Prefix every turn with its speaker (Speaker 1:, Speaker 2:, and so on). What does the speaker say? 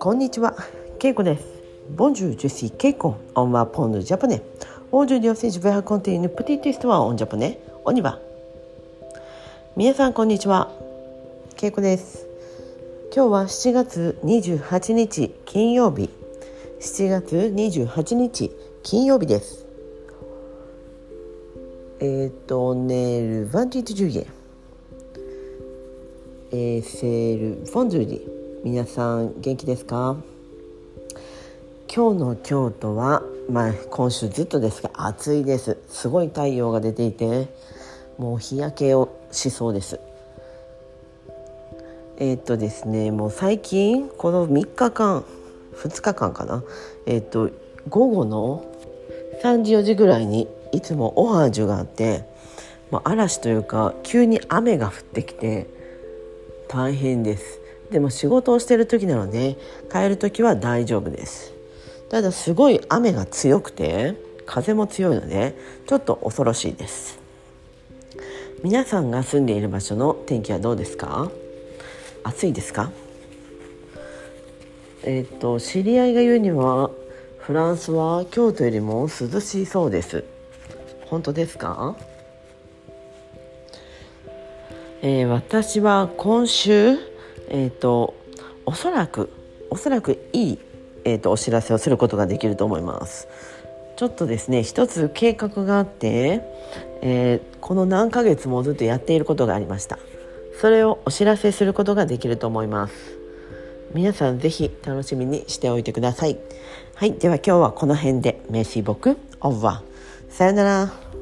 Speaker 1: こんにちは、けいこです。 Bonjour, je suis ケイコ、 on apprend japonais. Aujourd'hui aussi, je vais continuer petite histoire en japonais, on y va.みなさん、こんにちは。けいこです。今日は七月二十八日金曜日。七月二十八日金曜日です。えっ、と、 le vingt-huit juillet. Et c'est le vendredi. 皆さん元気ですか？今日の京都は、まあ、今週ずっとですが暑いです。すごい太陽が出ていてもう日焼けをしそうです。えー、っとですねもう最近この3日間2日間かな？えー、っと午後の3時4時ぐらいにいつもオハージュがあって、まあ、嵐というか急に雨が降ってきて大変です。でも仕事をしてる時なので帰る時は大丈夫です。ただすごい雨が強くて風も強いのでちょっと恐ろしいです。皆さんが住んでいる場所の天気はどうですか？暑いですか？えっ、と知り合いが言うにはフランスは京都よりも涼しいそうです。本当ですか？えー、私は今週えーと、おそらくおそらくいい、えーと、お知らせをすることができると思います。ちょっとですね一つ計画があって、えー、この何ヶ月もずっとやっていることがありました。それをお知らせすることができると思います。皆さんぜひ楽しみにしておいてください。はいでは今日はこの辺でメシボクオーバー。さよなら。